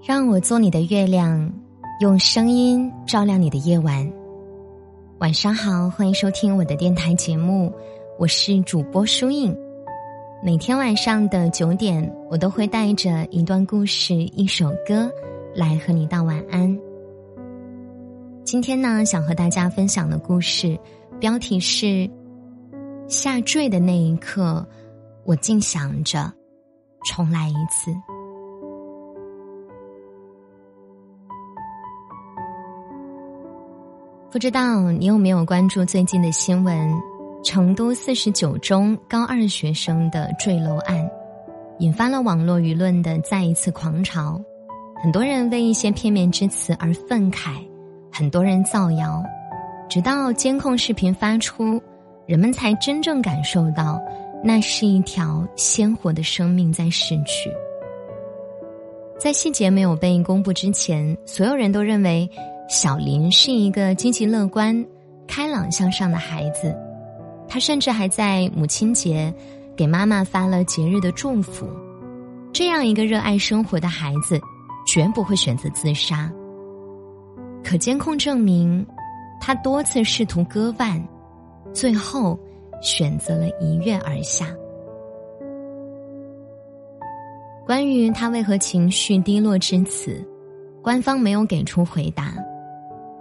让我做你的月亮，用声音照亮你的夜晚。晚上好，欢迎收听我的电台节目，我是主播舒影。每天晚上的九点，我都会带着一段故事、一首歌来和你道晚安。今天呢，想和大家分享的故事标题是：下坠的那一刻，我竟想着重来一次。不知道你有没有关注最近的新闻？成都四十九中高二学生的坠楼案，引发了网络舆论的再一次狂潮。很多人为一些片面之词而愤慨，很多人造谣。直到监控视频发出，人们才真正感受到，那是一条鲜活的生命在逝去。在细节没有被公布之前，所有人都认为。小林是一个积极乐观、开朗向上的孩子，他甚至还在母亲节给妈妈发了节日的祝福。这样一个热爱生活的孩子，绝不会选择自杀。可监控证明，他多次试图割腕，最后选择了一跃而下。关于他为何情绪低落至此，官方没有给出回答。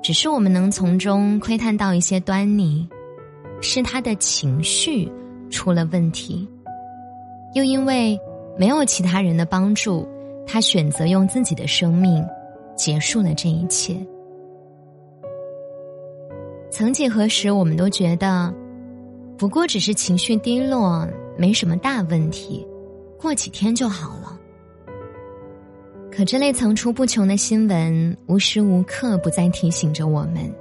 只是我们能从中窥探到一些端倪，是他的情绪出了问题，又因为没有其他人的帮助，他选择用自己的生命结束了这一切。曾几何时，我们都觉得，不过只是情绪低落，没什么大问题，过几天就好了。可这类层出不穷的新闻，无时无刻不在提醒着我们：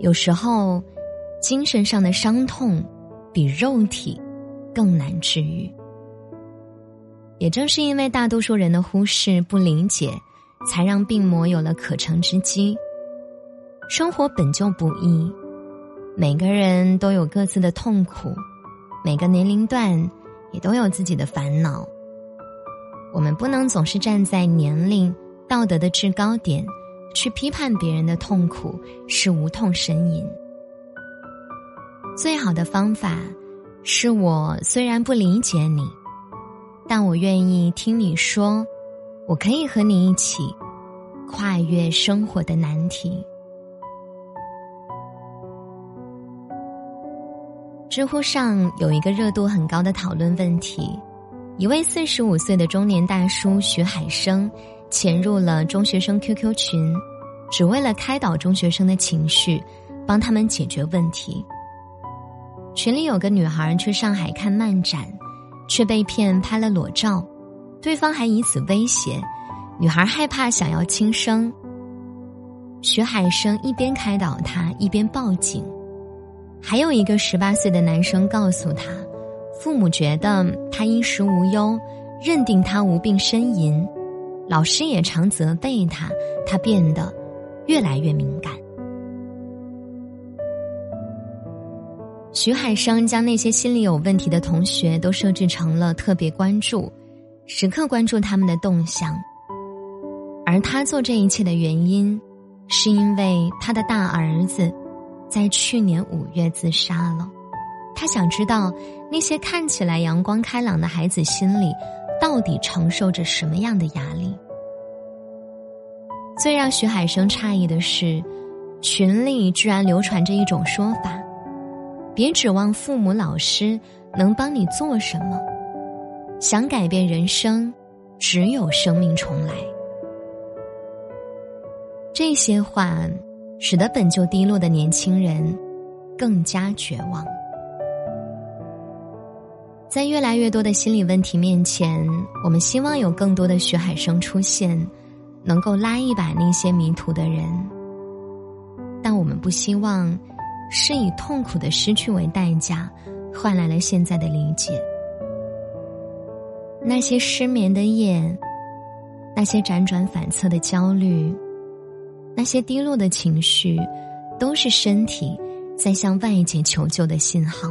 有时候，精神上的伤痛比肉体更难治愈。也正是因为大多数人的忽视、不理解，才让病魔有了可乘之机。生活本就不易，每个人都有各自的痛苦，每个年龄段也都有自己的烦恼。我们不能总是站在年龄、道德的制高点，去批判别人的痛苦是无痛呻吟。最好的方法，是我虽然不理解你，但我愿意听你说，我可以和你一起跨越生活的难题。知乎上有一个热度很高的讨论问题。一位四十五岁的中年大叔徐海生，潜入了中学生 QQ 群，只为了开导中学生的情绪，帮他们解决问题。群里有个女孩去上海看漫展，却被骗拍了裸照，对方还以此威胁，女孩害怕想要轻生。徐海生一边开导她，一边报警。还有一个十八岁的男生告诉他。父母觉得他衣食无忧，认定他无病呻吟，老师也常责备他，他变得越来越敏感。徐海生将那些心理有问题的同学都设置成了特别关注，时刻关注他们的动向。而他做这一切的原因，是因为他的大儿子在去年五月自杀了。他想知道那些看起来阳光开朗的孩子心里，到底承受着什么样的压力。最让徐海生诧异的是，群里居然流传着一种说法：别指望父母、老师能帮你做什么，想改变人生，只有生命重来。这些话，使得本就低落的年轻人更加绝望。在越来越多的心理问题面前，我们希望有更多的徐海生出现，能够拉一把那些迷途的人。但我们不希望是以痛苦的失去为代价，换来了现在的理解。那些失眠的夜，那些辗转反侧的焦虑，那些低落的情绪，都是身体在向外界求救的信号。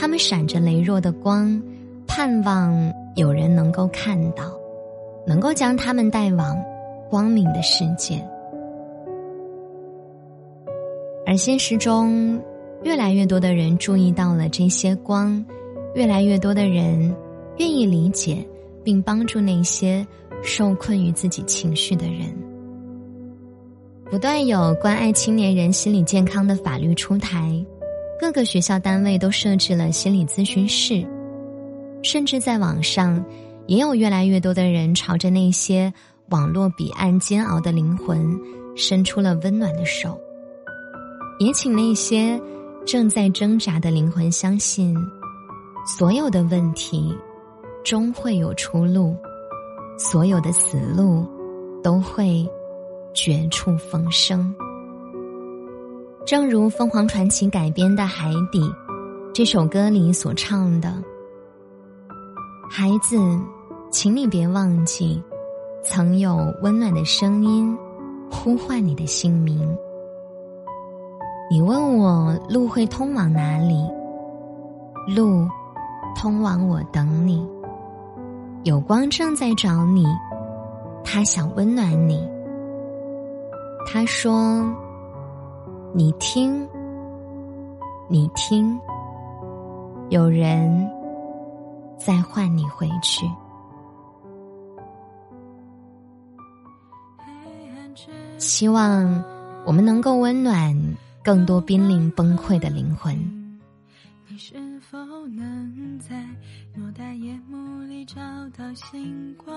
他们闪着羸弱的光，盼望有人能够看到，能够将他们带往光明的世界。而现实中，越来越多的人注意到了这些光，越来越多的人愿意理解并帮助那些受困于自己情绪的人。不断有关爱青年人心理健康的法律出台，各个学校单位都设置了心理咨询室，甚至在网上，也有越来越多的人朝着那些网络彼岸煎熬的灵魂，伸出了温暖的手。也请那些正在挣扎的灵魂相信，所有的问题终会有出路，所有的死路都会绝处逢生。正如凤凰传奇改编的《海底》这首歌里所唱的：“孩子，请你别忘记，曾有温暖的声音呼唤你的姓名。”你问我路会通往哪里？路通往我等你。有光正在找你，他想温暖你。他说：“你听，你听，有人在唤你回去。”希望我们能够温暖。更多濒临崩溃的灵魂。你是否能在偌大夜幕里找到星光？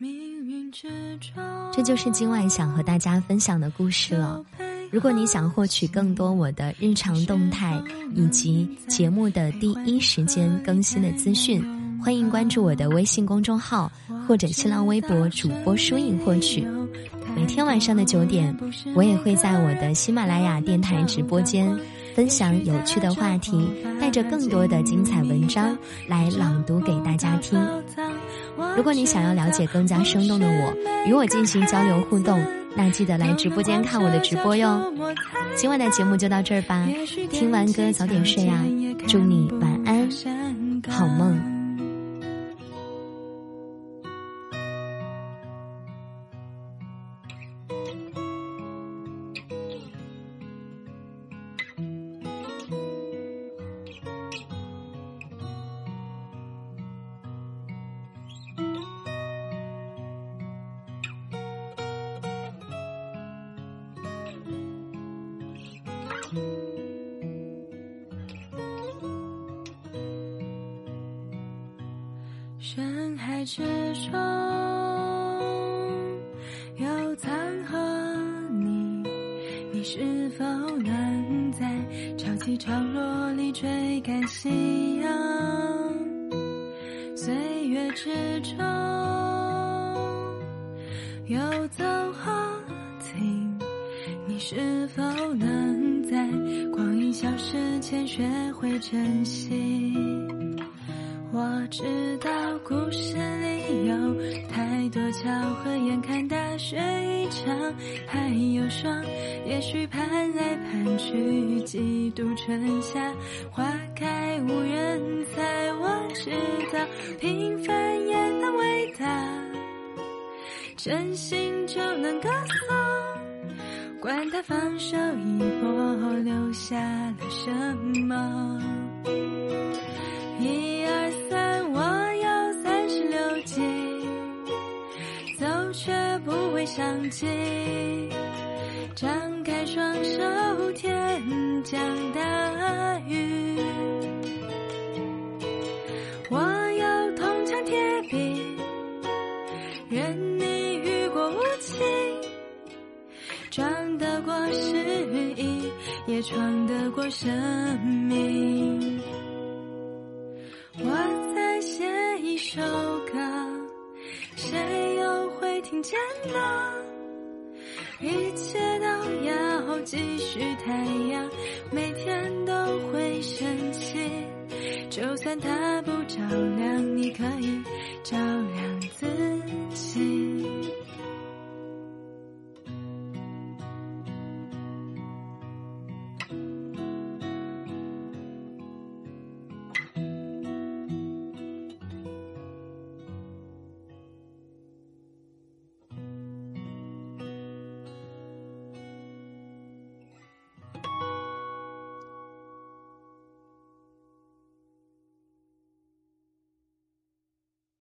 命运之，这就是今晚想和大家分享的故事了。如果你想获取更多我的日常动态以及节目的第一时间更新的资讯，欢迎关注我的微信公众号或者新浪微博主播疏影获取。每天晚上的九点，我也会在我的喜马拉雅电台直播间分享有趣的话题，带着更多的精彩文章来朗读给大家听。如果你想要了解更加生动的我，与我进行交流互动，那记得来直播间看我的直播哟。今晚的节目就到这儿吧，听完歌早点睡啊，祝你晚安，好梦。深海之中有藏和你，你是否能在潮起潮落里追赶夕阳？岁月之中有走和停，你是否能在光阴消失前学会珍惜？我知道故事里有太多巧合，眼看大雪一场，还有霜。也许盼来盼去，几度春夏，花开无人猜。我知道平凡也能伟大，真心就能歌颂。管他放手一搏，留下了什么。一不会想起。张开双手，天降大雨。我有铜墙铁壁，任你雨过无情，撞得过失意，也闯得过生命。我在写一首歌，听见了？一切都要继续，太阳每天都会升起，就算它不照亮，你可以。